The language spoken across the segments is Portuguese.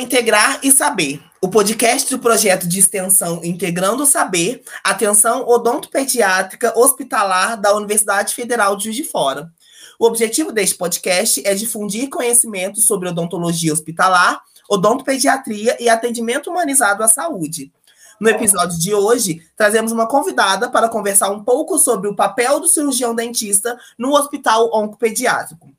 Integrar e Saber, o podcast do projeto de extensão Integrando o Saber, Atenção Odontopediátrica Hospitalar da Universidade Federal de Juiz de Fora. O objetivo deste podcast é difundir conhecimento sobre odontologia hospitalar, odontopediatria e atendimento humanizado à saúde. No episódio de hoje, trazemos uma convidada para conversar um pouco sobre o papel do cirurgião dentista no hospital oncopediátrico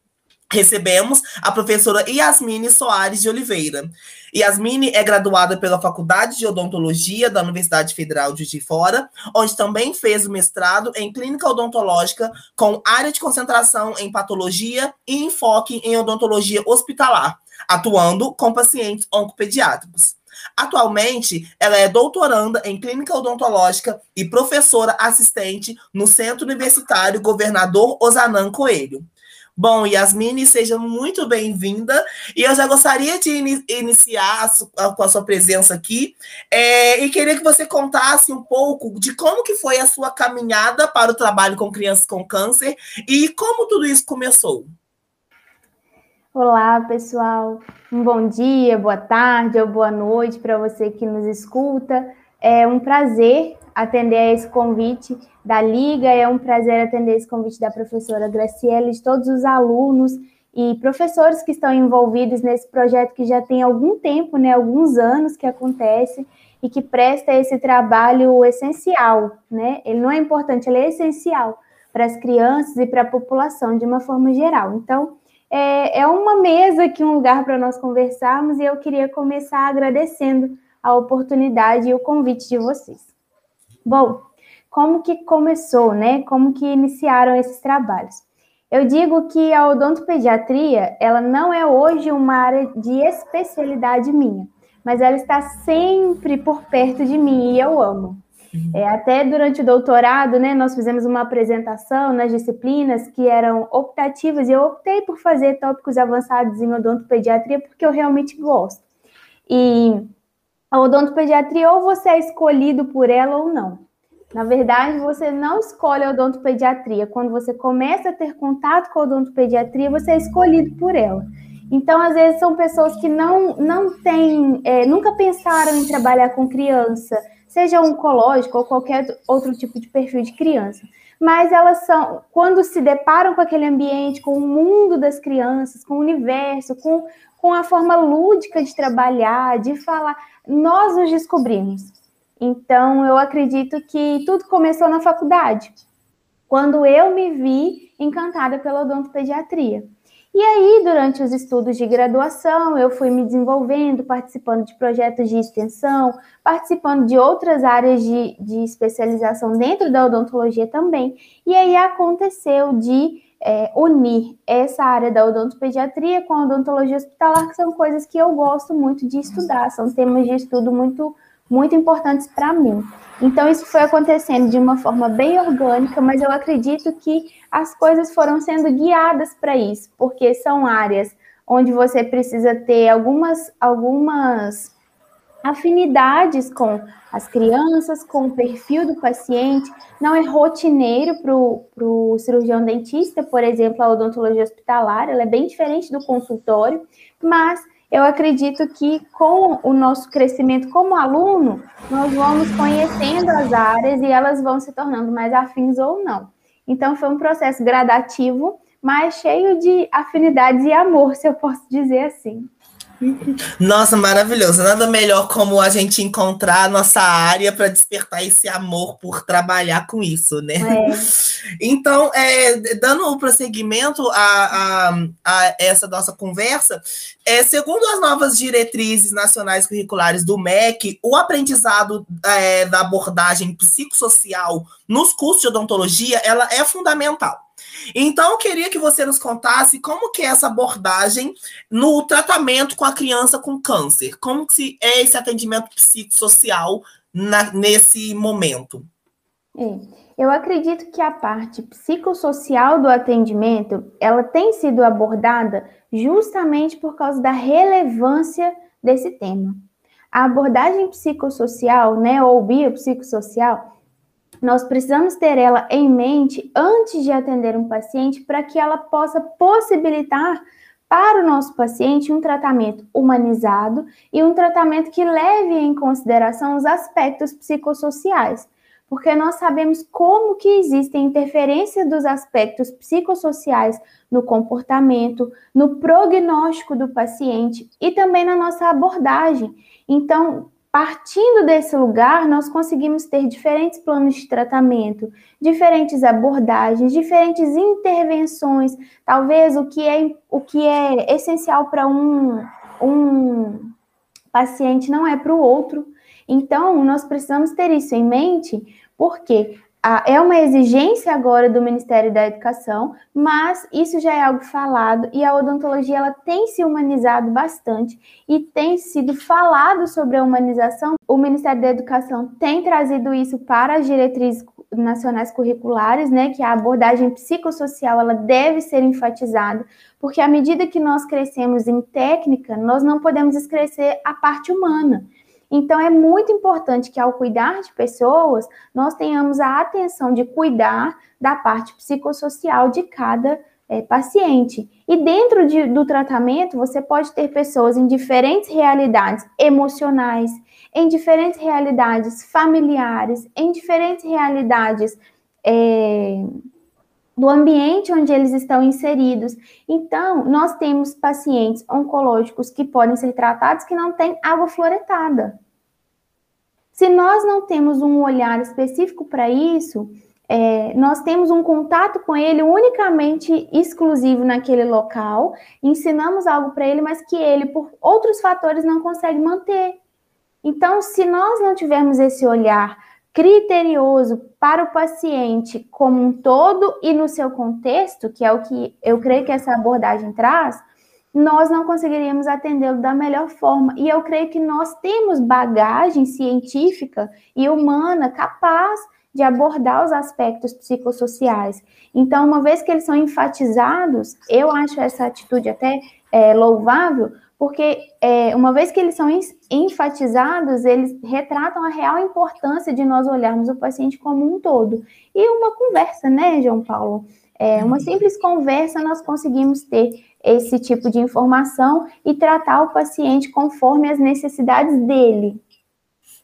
recebemos a professora Yasmine Soares de Oliveira. Yasmine é graduada pela Faculdade de Odontologia da Universidade Federal de Juiz Fora, onde também fez o mestrado em Clínica Odontológica com área de concentração em patologia e enfoque em odontologia hospitalar, atuando com pacientes oncopediátricos. Atualmente, ela é doutoranda em clínica odontológica e professora assistente no Centro Universitário Governador Osanã Coelho. Bom, Yasmine, seja muito bem-vinda. E eu já gostaria de in iniciar a a, com a sua presença aqui é, e queria que você contasse um pouco de como que foi a sua caminhada para o trabalho com crianças com câncer e como tudo isso começou. Olá, pessoal. Um bom dia, boa tarde ou boa noite para você que nos escuta. É um prazer atender a esse convite da Liga, é um prazer atender esse convite da professora Graciela, de todos os alunos e professores que estão envolvidos nesse projeto que já tem algum tempo, né, alguns anos que acontece e que presta esse trabalho essencial, né? Ele não é importante, ele é essencial para as crianças e para a população de uma forma geral. Então, é, é uma mesa aqui, um lugar para nós conversarmos e eu queria começar agradecendo a oportunidade e o convite de vocês. Bom, como que começou, né? Como que iniciaram esses trabalhos? Eu digo que a odontopediatria, ela não é hoje uma área de especialidade minha, mas ela está sempre por perto de mim e eu amo. Uhum. É, até durante o doutorado, né, nós fizemos uma apresentação nas disciplinas que eram optativas e eu optei por fazer tópicos avançados em odontopediatria porque eu realmente gosto. E a odontopediatria ou você é escolhido por ela ou não. Na verdade, você não escolhe a odontopediatria. Quando você começa a ter contato com a odontopediatria, você é escolhido por ela. Então, às vezes, são pessoas que não, não têm, é, nunca pensaram em trabalhar com criança, seja oncológico ou qualquer outro tipo de perfil de criança. Mas elas são, quando se deparam com aquele ambiente, com o mundo das crianças, com o universo, com, com a forma lúdica de trabalhar, de falar, nós nos descobrimos. Então, eu acredito que tudo começou na faculdade, quando eu me vi encantada pela odontopediatria. E aí, durante os estudos de graduação, eu fui me desenvolvendo, participando de projetos de extensão, participando de outras áreas de, de especialização dentro da odontologia também. E aí aconteceu de é, unir essa área da odontopediatria com a odontologia hospitalar, que são coisas que eu gosto muito de estudar, são temas de estudo muito, muito importantes para mim. Então, isso foi acontecendo de uma forma bem orgânica, mas eu acredito que as coisas foram sendo guiadas para isso, porque são áreas onde você precisa ter algumas, algumas afinidades com as crianças, com o perfil do paciente, não é rotineiro para o cirurgião dentista, por exemplo, a odontologia hospitalar, ela é bem diferente do consultório, mas eu acredito que com o nosso crescimento como aluno, nós vamos conhecendo as áreas e elas vão se tornando mais afins ou não. Então, foi um processo gradativo, mas cheio de afinidades e amor, se eu posso dizer assim. Nossa, maravilhoso. Nada melhor como a gente encontrar a nossa área para despertar esse amor por trabalhar com isso, né? É. Então, é, dando o um prosseguimento a, a, a, essa nossa conversa, é, segundo as novas diretrizes nacionais curriculares do MEC, o aprendizado é, da abordagem psicossocial nos cursos de odontologia ela é fundamental. Então, eu queria que você nos contasse como que é essa abordagem no tratamento com a criança com câncer. Como que é esse atendimento psicossocial na, nesse momento? É, eu acredito que a parte psicossocial do atendimento, ela tem sido abordada justamente por causa da relevância desse tema. A abordagem psicossocial, né, ou biopsicossocial, nós precisamos ter ela em mente antes de atender um paciente para que ela possa possibilitar para o nosso paciente um tratamento humanizado e um tratamento que leve em consideração os aspectos psicossociais, porque nós sabemos como que existem interferência dos aspectos psicossociais no comportamento, no prognóstico do paciente e também na nossa abordagem. Então, Partindo desse lugar, nós conseguimos ter diferentes planos de tratamento, diferentes abordagens, diferentes intervenções. Talvez o que é, o que é essencial para um, um paciente não é para o outro. Então, nós precisamos ter isso em mente, porque é uma exigência agora do Ministério da Educação, mas isso já é algo falado e a odontologia ela tem se humanizado bastante e tem sido falado sobre a humanização. O Ministério da Educação tem trazido isso para as diretrizes nacionais curriculares, né, que a abordagem psicossocial ela deve ser enfatizada, porque à medida que nós crescemos em técnica, nós não podemos esquecer a parte humana. Então, é muito importante que, ao cuidar de pessoas, nós tenhamos a atenção de cuidar da parte psicossocial de cada é, paciente. E dentro de, do tratamento, você pode ter pessoas em diferentes realidades emocionais, em diferentes realidades familiares, em diferentes realidades. É, do ambiente onde eles estão inseridos. Então, nós temos pacientes oncológicos que podem ser tratados que não têm água fluoretada. Se nós não temos um olhar específico para isso, é, nós temos um contato com ele unicamente exclusivo naquele local, ensinamos algo para ele, mas que ele, por outros fatores, não consegue manter. Então, se nós não tivermos esse olhar criterioso para o paciente como um todo e no seu contexto, que é o que eu creio que essa abordagem traz, nós não conseguiríamos atendê-lo da melhor forma. E eu creio que nós temos bagagem científica e humana capaz de abordar os aspectos psicossociais. Então, uma vez que eles são enfatizados, eu acho essa atitude até é, louvável, porque é, uma vez que eles são enfatizados, eles retratam a real importância de nós olharmos o paciente como um todo. E uma conversa, né, João Paulo? É, uma simples conversa nós conseguimos ter esse tipo de informação e tratar o paciente conforme as necessidades dele.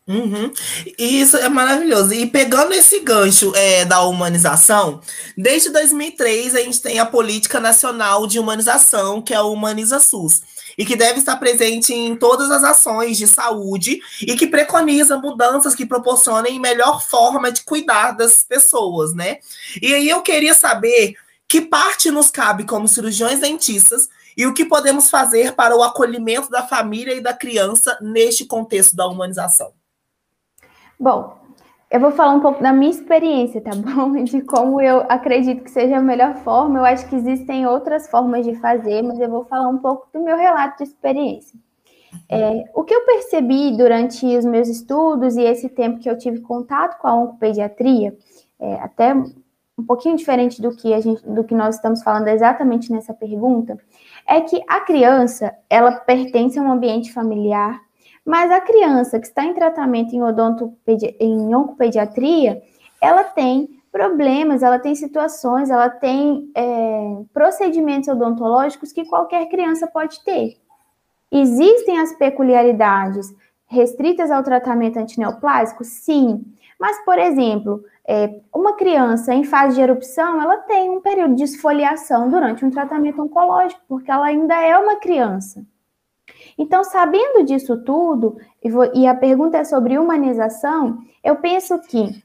Uhum. Isso é maravilhoso. E pegando esse gancho é, da humanização, desde 2003 a gente tem a Política Nacional de Humanização, que é o Humaniza SUS, e que deve estar presente em todas as ações de saúde e que preconiza mudanças que proporcionem melhor forma de cuidar das pessoas, né? E aí eu queria saber que parte nos cabe como cirurgiões dentistas e o que podemos fazer para o acolhimento da família e da criança neste contexto da humanização. Bom, eu vou falar um pouco da minha experiência, tá bom? De como eu acredito que seja a melhor forma. Eu acho que existem outras formas de fazer, mas eu vou falar um pouco do meu relato de experiência. É, o que eu percebi durante os meus estudos e esse tempo que eu tive contato com a oncopediatria, é, até um pouquinho diferente do que a gente, do que nós estamos falando exatamente nessa pergunta, é que a criança ela pertence a um ambiente familiar, mas a criança que está em tratamento em, em oncopediatria, ela tem problemas, ela tem situações, ela tem é, procedimentos odontológicos que qualquer criança pode ter. Existem as peculiaridades restritas ao tratamento antineoplásico? Sim. Mas, por exemplo, é, uma criança em fase de erupção, ela tem um período de esfoliação durante um tratamento oncológico, porque ela ainda é uma criança. Então, sabendo disso tudo, e, a pergunta é sobre humanização, eu penso que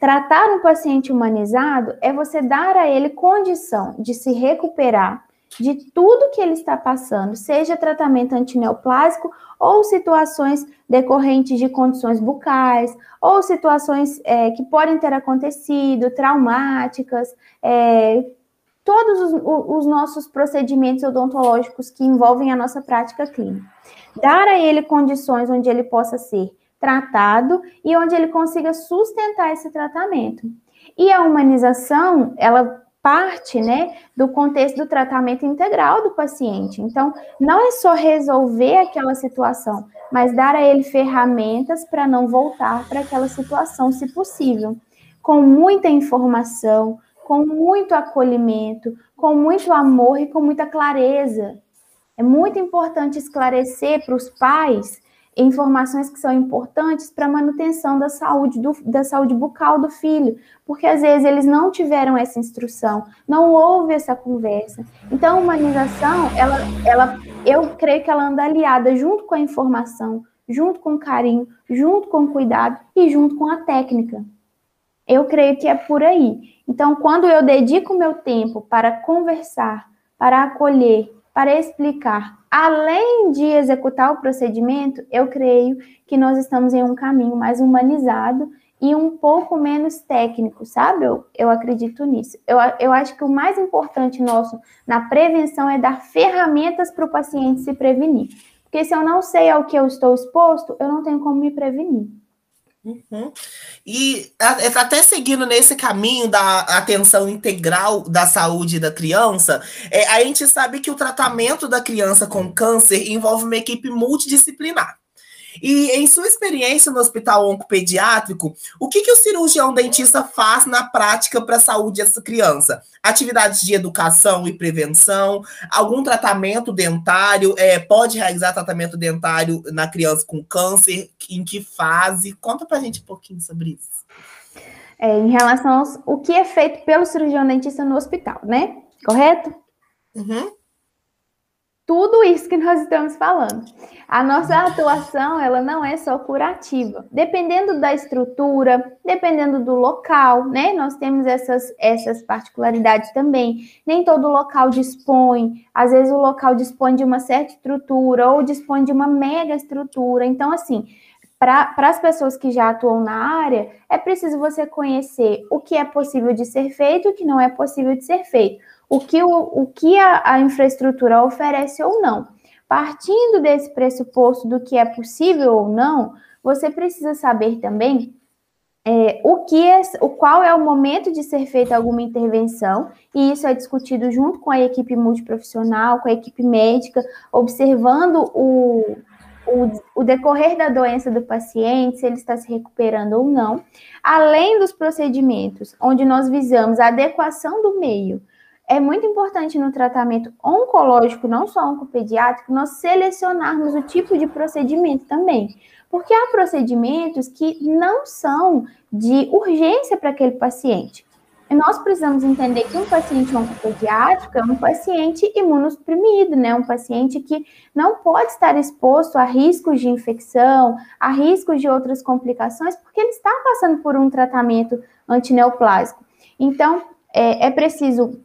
tratar um paciente humanizado é você dar a ele condição de se recuperar de tudo que ele está passando, seja tratamento antineoplásico ou situações decorrentes de condições bucais, ou situações é, que podem ter acontecido, traumáticas, é, todos os, os, nossos procedimentos odontológicos que envolvem a nossa prática clínica. Dar a ele condições onde ele possa ser tratado e onde ele consiga sustentar esse tratamento. E a humanização, ela parte, né, do contexto do tratamento integral do paciente. Então, não é só resolver aquela situação, mas dar a ele ferramentas para não voltar para aquela situação, se possível, com muita informação, com muito acolhimento, com muito amor e com muita clareza. É muito importante esclarecer para os pais informações que são importantes para a manutenção da saúde, do, da saúde bucal do filho, porque às vezes eles não tiveram essa instrução, não houve essa conversa. Então, a humanização, ela, ela, eu creio que ela anda aliada junto com a informação, junto com o carinho, junto com o cuidado e junto com a técnica. Eu creio que é por aí. Então, quando eu dedico meu tempo para conversar, para acolher, para explicar, além de executar o procedimento, eu creio que nós estamos em um caminho mais humanizado e um pouco menos técnico, sabe? Eu, eu acredito nisso. Eu, eu acho que o mais importante nosso na prevenção é dar ferramentas para o paciente se prevenir. Porque se eu não sei ao que eu estou exposto, eu não tenho como me prevenir. Uhum. E até seguindo nesse caminho da atenção integral da saúde da criança, é, a gente sabe que o tratamento da criança com câncer envolve uma equipe multidisciplinar. E em sua experiência no hospital oncopediátrico, o que, que o cirurgião dentista faz na prática para a saúde dessa criança? Atividades de educação e prevenção, algum tratamento dentário, é, pode realizar tratamento dentário na criança com câncer, em que fase? Conta para a gente um pouquinho sobre isso. É, em relação ao que é feito pelo cirurgião dentista no hospital, né? Correto? Uhum tudo isso que nós estamos falando. A nossa atuação, ela não é só curativa. Dependendo da estrutura, dependendo do local, né? Nós temos essas, essas particularidades também. Nem todo local dispõe, às vezes o local dispõe de uma certa estrutura ou dispõe de uma mega estrutura. Então, assim, para as pessoas que já atuam na área, é preciso você conhecer o que é possível de ser feito e o que não é possível de ser feito o que, o, o que a, a infraestrutura oferece ou não. Partindo desse pressuposto do que é possível ou não, você precisa saber também é, o que é, o qual é o momento de ser feita alguma intervenção, e isso é discutido junto com a equipe multiprofissional, com a equipe médica, observando o, o, o decorrer da doença do paciente, se ele está se recuperando ou não, além dos procedimentos, onde nós visamos a adequação do meio é muito importante no tratamento oncológico, não só oncopediátrico, nós selecionarmos o tipo de procedimento também. Porque há procedimentos que não são de urgência para aquele paciente. E nós precisamos entender que um paciente oncopediátrico é um paciente imunossuprimido, né? Um paciente que não pode estar exposto a riscos de infecção, a riscos de outras complicações, porque ele está passando por um tratamento antineoplásico. Então, é, é preciso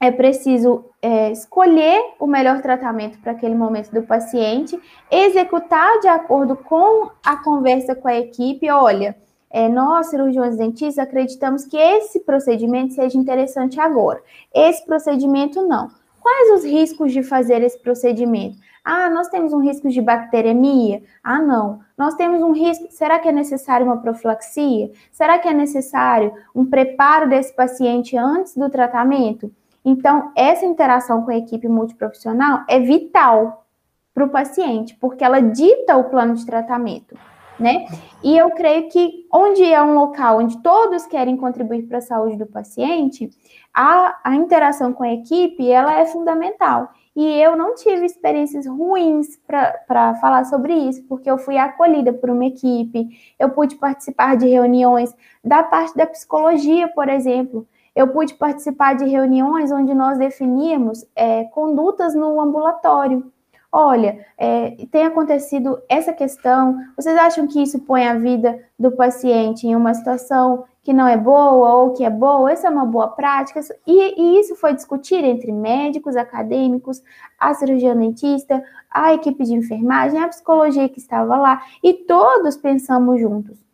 é preciso é, escolher o melhor tratamento para aquele momento do paciente, executar de acordo com a conversa com a equipe. Olha, é, nós, cirurgiões dentistas, acreditamos que esse procedimento seja interessante agora. Esse procedimento não. Quais os riscos de fazer esse procedimento? Ah, nós temos um risco de bacteremia? Ah, não. Nós temos um risco. Será que é necessário uma profilaxia? Será que é necessário um preparo desse paciente antes do tratamento? Então, essa interação com a equipe multiprofissional é vital para o paciente, porque ela dita o plano de tratamento, né? E eu creio que onde é um local onde todos querem contribuir para a saúde do paciente, a, a interação com a equipe, ela é fundamental. E eu não tive experiências ruins para falar sobre isso, porque eu fui acolhida por uma equipe, eu pude participar de reuniões da parte da psicologia, por exemplo, eu pude participar de reuniões onde nós definíamos é, condutas no ambulatório. Olha, é, tem acontecido essa questão, vocês acham que isso põe a vida do paciente em uma situação que não é boa ou que é boa? Essa é uma boa prática? E, e isso foi discutido entre médicos, acadêmicos, a cirurgia dentista, a equipe de enfermagem, a psicologia que estava lá, e todos pensamos juntos.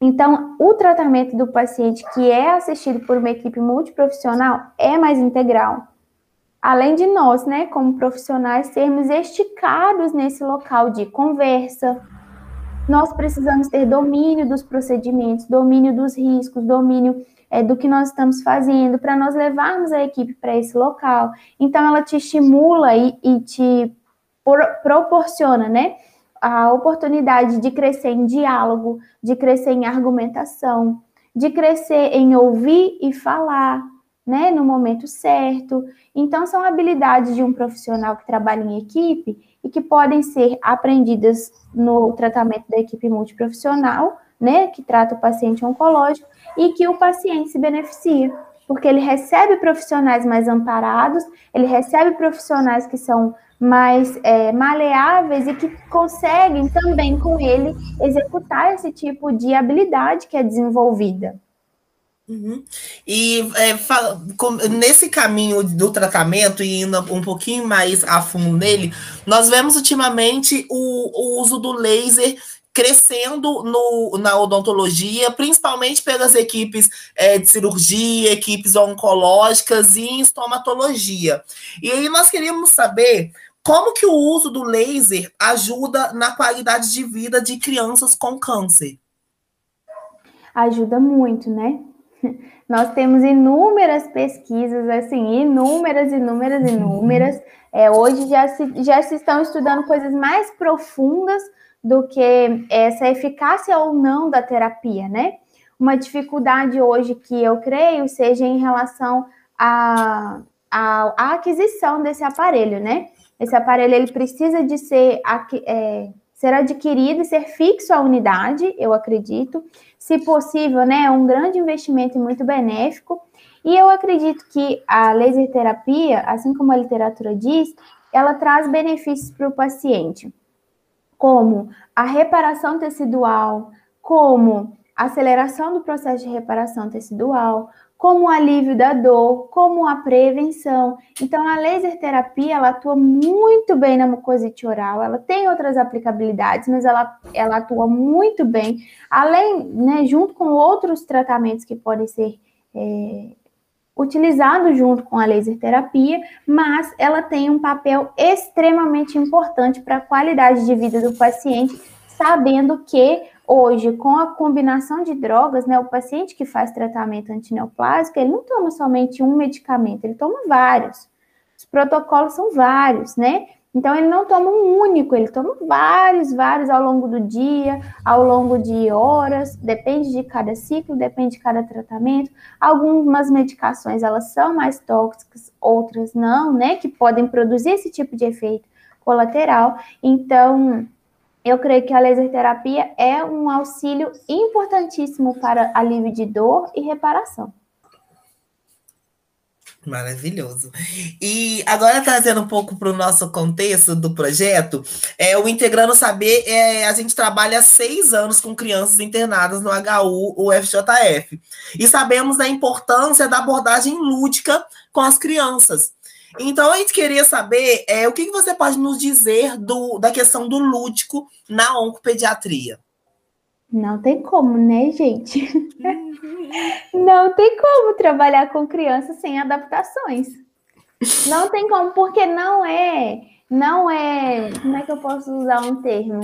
Então, o tratamento do paciente que é assistido por uma equipe multiprofissional é mais integral. Além de nós, né, como profissionais, sermos esticados nesse local de conversa, nós precisamos ter domínio dos procedimentos, domínio dos riscos, domínio é, do que nós estamos fazendo, para nós levarmos a equipe para esse local. Então, ela te estimula e, e te por, proporciona, né? A oportunidade de crescer em diálogo, de crescer em argumentação, de crescer em ouvir e falar, né, no momento certo. Então, são habilidades de um profissional que trabalha em equipe e que podem ser aprendidas no tratamento da equipe multiprofissional, né, que trata o paciente oncológico, e que o paciente se beneficia, porque ele recebe profissionais mais amparados, ele recebe profissionais que são mais é, maleáveis e que conseguem também com ele executar esse tipo de habilidade que é desenvolvida. Uhum. E é, fala, com, nesse caminho do tratamento, e indo um pouquinho mais a fundo nele, nós vemos ultimamente o, o uso do laser crescendo no, na odontologia, principalmente pelas equipes é, de cirurgia, equipes oncológicas e em estomatologia. E aí nós queríamos saber como que o uso do laser ajuda na qualidade de vida de crianças com câncer. Ajuda muito, né? Nós temos inúmeras pesquisas, assim, inúmeras, inúmeras, inúmeras. É, hoje já se, já se estão estudando coisas mais profundas do que essa eficácia ou não da terapia, né? Uma dificuldade hoje que eu creio seja em relação à, à, à aquisição desse aparelho, né? Esse aparelho ele precisa de ser, é, ser adquirido e ser fixo à unidade, eu acredito. Se possível, né? É um grande investimento e muito benéfico. E eu acredito que a laser terapia, assim como a literatura diz, ela traz benefícios para o paciente como a reparação tecidual, como aceleração do processo de reparação tecidual, como o alívio da dor, como a prevenção. Então, a laser terapia, ela atua muito bem na mucosite oral, ela tem outras aplicabilidades, mas ela, ela atua muito bem, além, né, junto com outros tratamentos que podem ser é, utilizado junto com a laser terapia, mas ela tem um papel extremamente importante para a qualidade de vida do paciente, sabendo que hoje, com a combinação de drogas, né, o paciente que faz tratamento antineoplásico, ele não toma somente um medicamento, ele toma vários. Os protocolos são vários, né? Então, ele não toma um único, ele toma vários, vários ao longo do dia, ao longo de horas, depende de cada ciclo, depende de cada tratamento. Algumas medicações, elas são mais tóxicas, outras não, né, que podem produzir esse tipo de efeito colateral. Então, eu creio que a laser terapia é um auxílio importantíssimo para alívio de dor e reparação. Maravilhoso. E agora trazendo um pouco para o nosso contexto do projeto, é o Integrando Saber, é, a gente trabalha seis anos com crianças internadas no HU, o FJF. E sabemos da importância da abordagem lúdica com as crianças. Então, a gente queria saber é, o que, que você pode nos dizer do, da questão do lúdico na oncopediatria. Não tem como, né, gente? Uhum. Não tem como trabalhar com crianças sem adaptações. Não tem como, porque não é, não é, como é que eu posso usar um termo?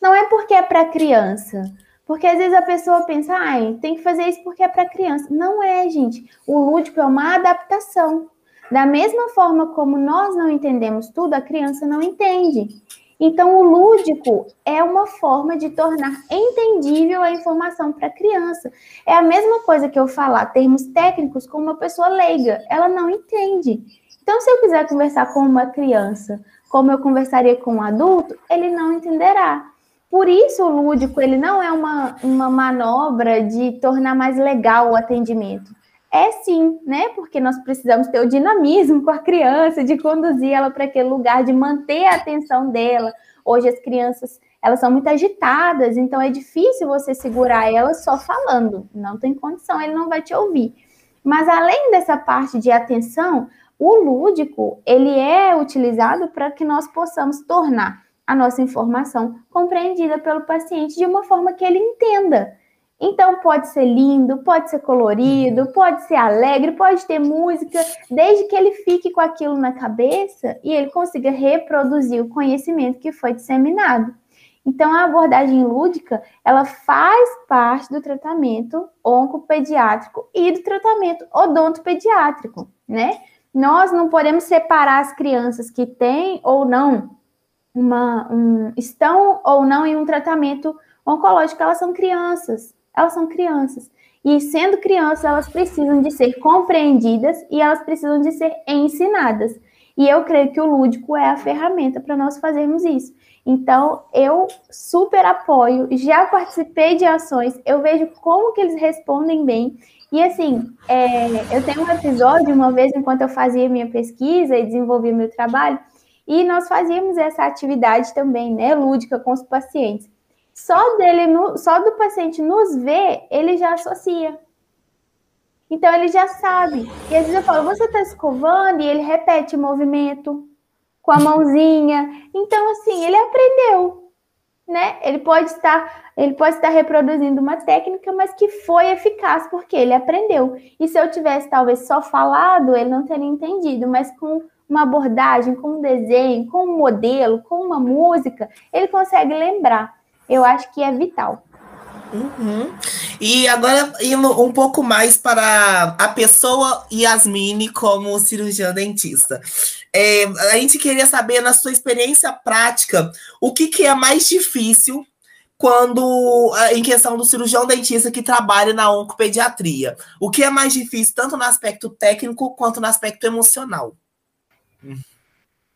Não é porque é para criança. Porque às vezes a pessoa pensa, ai, tem que fazer isso porque é para criança. Não é, gente. O lúdico é uma adaptação. Da mesma forma como nós não entendemos tudo, a criança não entende. Então, o lúdico é uma forma de tornar entendível a informação para a criança. É a mesma coisa que eu falar termos técnicos com uma pessoa leiga, ela não entende. Então, se eu quiser conversar com uma criança como eu conversaria com um adulto, ele não entenderá. Por isso, o lúdico ele não é uma, uma manobra de tornar mais legal o atendimento. É sim, né? Porque nós precisamos ter o dinamismo com a criança, de conduzir ela para aquele lugar, de manter a atenção dela. Hoje as crianças, elas são muito agitadas, então é difícil você segurar elas só falando. Não tem condição, ele não vai te ouvir. Mas além dessa parte de atenção, o lúdico, ele é utilizado para que nós possamos tornar a nossa informação compreendida pelo paciente de uma forma que ele entenda. Então pode ser lindo, pode ser colorido, uhum. pode ser alegre, pode ter música, desde que ele fique com aquilo na cabeça e ele consiga reproduzir o conhecimento que foi disseminado. Então a abordagem lúdica, ela faz parte do tratamento oncopediátrico e do tratamento odontopediátrico, né? Nós não podemos separar as crianças que têm ou não uma um, estão ou não em um tratamento oncológico, elas são crianças elas são crianças. E sendo crianças, elas precisam de ser compreendidas e elas precisam de ser ensinadas. E eu creio que o lúdico é a ferramenta para nós fazermos isso. Então, eu super apoio, já participei de ações, eu vejo como que eles respondem bem. E assim, é, eu tenho um episódio, uma vez, enquanto eu fazia minha pesquisa e desenvolvia meu trabalho, e nós fazíamos essa atividade também, né, lúdica com os pacientes. Só dele, só do paciente nos ver, ele já associa. Então ele já sabe. E às vezes eu falo, você está escovando? E ele repete o movimento com a mãozinha. Então, assim, ele aprendeu. Né? Ele pode estar, ele pode estar reproduzindo uma técnica, mas que foi eficaz porque ele aprendeu. E se eu tivesse talvez só falado, ele não teria entendido, mas com uma abordagem, com um desenho, com um modelo, com uma música, ele consegue lembrar. Eu acho que é vital. Uhum. E agora indo um pouco mais para a pessoa Yasmine como cirurgiã dentista. É, a gente queria saber, na sua experiência prática, o que, que é mais difícil quando em questão do cirurgião dentista que trabalha na oncopediatria. O que é mais difícil, tanto no aspecto técnico quanto no aspecto emocional?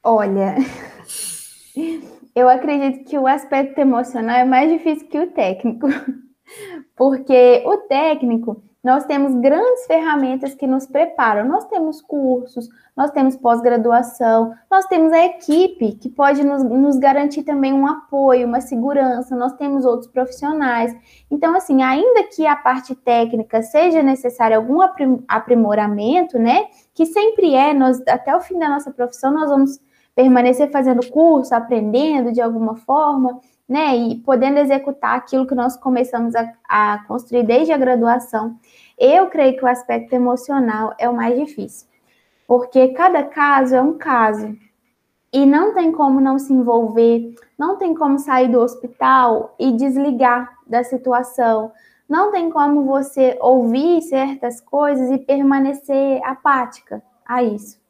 Olha, eu acredito que o aspecto emocional é mais difícil que o técnico, porque o técnico nós temos grandes ferramentas que nos preparam. Nós temos cursos, nós temos pós-graduação, nós temos a equipe que pode nos, nos, garantir também um apoio, uma segurança, nós temos outros profissionais. Então, assim, ainda que a parte técnica seja necessário algum aprimoramento, né? Que sempre é, nós, até o fim da nossa profissão, nós vamos permanecer fazendo curso, aprendendo de alguma forma né? E podendo executar aquilo que nós começamos a, a construir desde a graduação. Eu creio que o aspecto emocional é o mais difícil, porque cada caso é um caso. E não tem como não se envolver, não tem como sair do hospital e desligar da situação. Não tem como você ouvir certas coisas e permanecer apática a isso.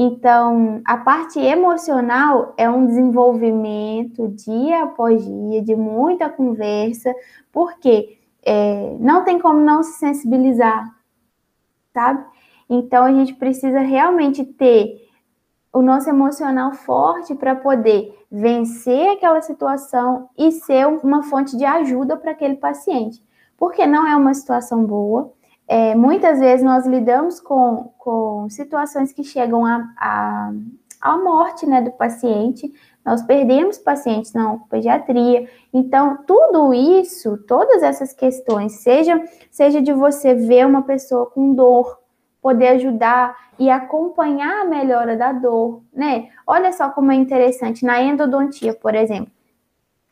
Então, a parte emocional é um desenvolvimento dia após dia, de muita conversa, porque é, não tem como não se sensibilizar, sabe? Então, a gente precisa realmente ter o nosso emocional forte para poder vencer aquela situação e ser uma fonte de ajuda para aquele paciente, porque não é uma situação boa, é, muitas vezes nós lidamos com, com situações que chegam à a, morte né, do paciente, nós perdemos pacientes na pediatria. Então, tudo isso, todas essas questões, seja, seja de você ver uma pessoa com dor, poder ajudar e acompanhar a melhora da dor, né? Olha só como é interessante, na endodontia, por exemplo,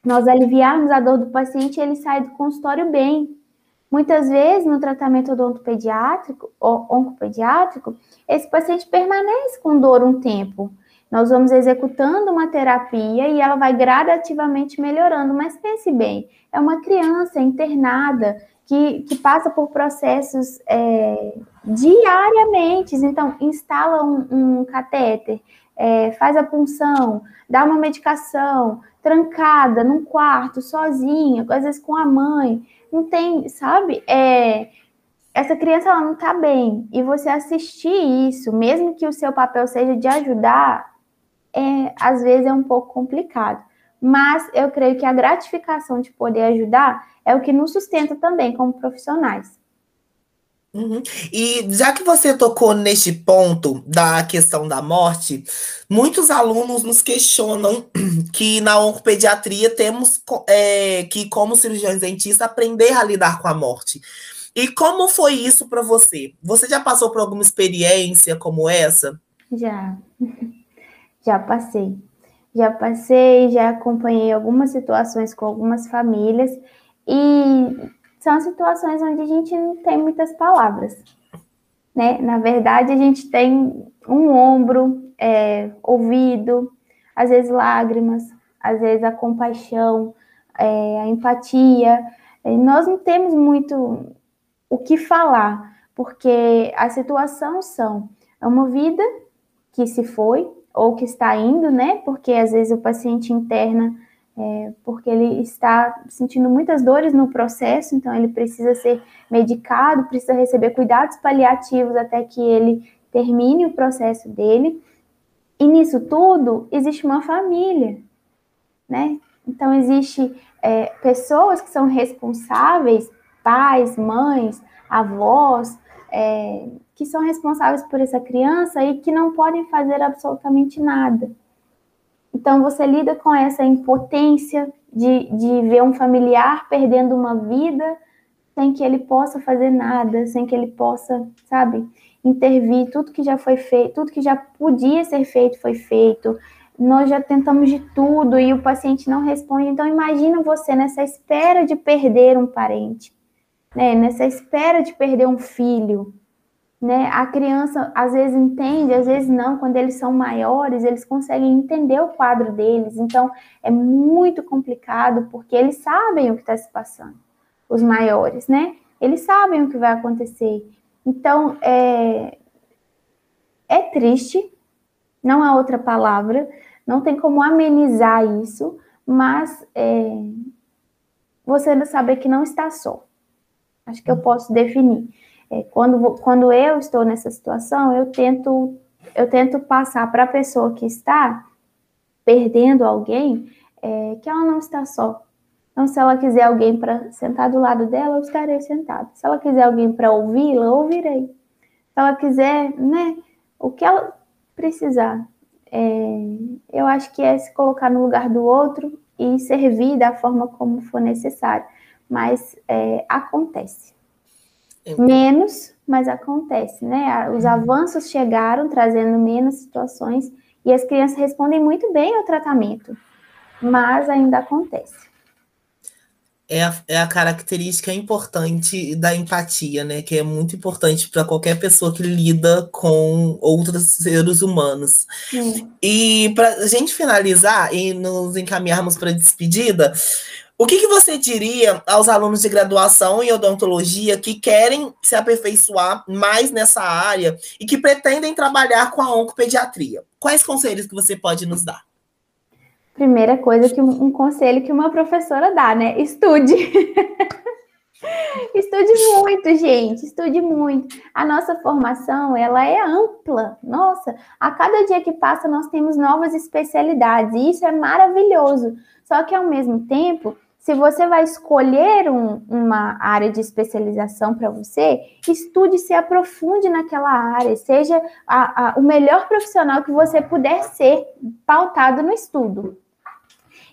nós aliviarmos a dor do paciente, ele sai do consultório bem, Muitas vezes, no tratamento odontopediátrico ou oncopediátrico, esse paciente permanece com dor um tempo. Nós vamos executando uma terapia e ela vai gradativamente melhorando, mas pense bem, é uma criança internada que, que passa por processos é, diariamente, então instala um, um catéter, é, faz a punção, dá uma medicação, trancada num quarto, sozinha, às vezes com a mãe não tem, sabe? É, essa criança ela não está bem. E você assistir isso, mesmo que o seu papel seja de ajudar, é, às vezes é um pouco complicado. Mas eu creio que a gratificação de poder ajudar é o que nos sustenta também como profissionais. Uhum. E já que você tocou neste ponto da questão da morte, muitos alunos nos questionam que na oncopediatria temos é, que, como cirurgiões dentistas, aprender a lidar com a morte. E como foi isso para você? Você já passou por alguma experiência como essa? Já, já passei. Já passei, já acompanhei algumas situações com algumas famílias e são situações onde a gente não tem muitas palavras. Né? Na verdade, a gente tem um ombro, é, ouvido, às vezes lágrimas, às vezes a compaixão, é, a empatia. Nós não temos muito o que falar, porque a situação são é uma vida que se foi ou que está indo, né? Porque às vezes o paciente interna é, porque ele está sentindo muitas dores no processo, então ele precisa ser medicado, precisa receber cuidados paliativos até que ele termine o processo dele. E nisso tudo existe uma família, né? Então existe é, pessoas que são responsáveis, pais, mães, avós, é, que são responsáveis por essa criança e que não podem fazer absolutamente nada. Então, você lida com essa impotência de, de ver um familiar perdendo uma vida sem que ele possa fazer nada, sem que ele possa, sabe, intervir. Tudo que já foi feito, tudo que já podia ser feito foi feito. Nós já tentamos de tudo e o paciente não responde. Então, imagina você nessa espera de perder um parente, né? nessa espera de perder um filho, né? A criança às vezes entende, às vezes não. Quando eles são maiores, eles conseguem entender o quadro deles. Então é muito complicado porque eles sabem o que está se passando. Os maiores, né? Eles sabem o que vai acontecer. Então é é triste. Não há outra palavra. Não tem como amenizar isso, mas é, você saber que não está só. Acho que eu posso definir. É, quando, quando eu estou nessa situação, eu tento, eu tento passar para a pessoa que está perdendo alguém é, que ela não está só. Então, se ela quiser alguém para sentar do lado dela, eu estarei sentado. Se ela quiser alguém para ouvi-la, ouvirei. Se ela quiser, né, o que ela precisar. É, eu acho que é se colocar no lugar do outro e servir da forma como for necessário. Mas é, acontece. Menos, mas acontece, né? Os uhum. avanços chegaram trazendo menos situações e as crianças respondem muito bem ao tratamento, mas ainda acontece. É a, é a característica importante da empatia, né? Que é muito importante para qualquer pessoa que lida com outros seres humanos. Sim. E para a gente finalizar e nos encaminharmos para a despedida, o que, que, você diria aos alunos de graduação em odontologia que querem se aperfeiçoar mais nessa área e que pretendem trabalhar com a oncopediatria? Quais conselhos que você pode nos dar? Primeira coisa que um, um conselho que uma professora dá, né? Estude. Estude muito, gente, estude muito. A nossa formação, ela é ampla. Nossa, a cada dia que passa nós temos novas especialidades e isso é maravilhoso. Só que ao mesmo tempo, se você vai escolher um, uma área de especialização para você, estude, se aprofunde naquela área, seja a, a, o melhor profissional que você puder ser, pautado no estudo.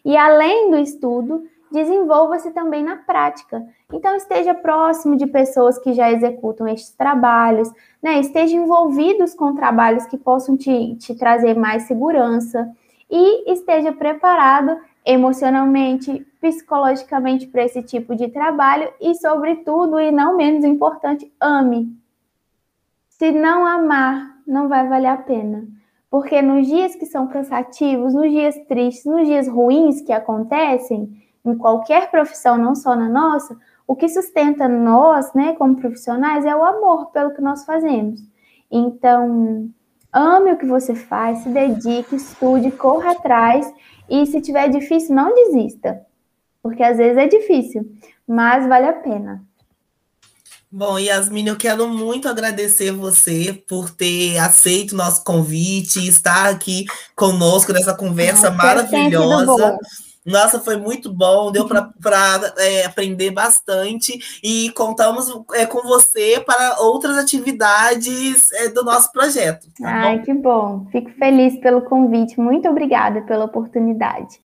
E além do estudo, desenvolva-se também na prática. Então, esteja próximo de pessoas que já executam estes trabalhos, né? esteja envolvidos com trabalhos que possam te, te trazer mais segurança e esteja preparado emocionalmente, psicologicamente para esse tipo de trabalho e, sobretudo, e não menos importante, ame. Se não amar, não vai valer a pena. Porque nos dias que são cansativos, nos dias tristes, nos dias ruins que acontecem, em qualquer profissão, não só na nossa, o que sustenta nós, né, como profissionais, é o amor pelo que nós fazemos. Então, ame o que você faz, se dedique, estude, corra atrás e se tiver difícil, não desista, porque às vezes é difícil, mas vale a pena. Bom, Yasmin, eu quero muito agradecer você por ter aceito o nosso convite e estar aqui conosco nessa conversa maravilhosa. Nossa, foi muito bom, deu para é, aprender bastante e contamos é, com você para outras atividades é, do nosso projeto. Tá Ai, bom? que bom. Fico feliz pelo convite. Muito obrigada pela oportunidade.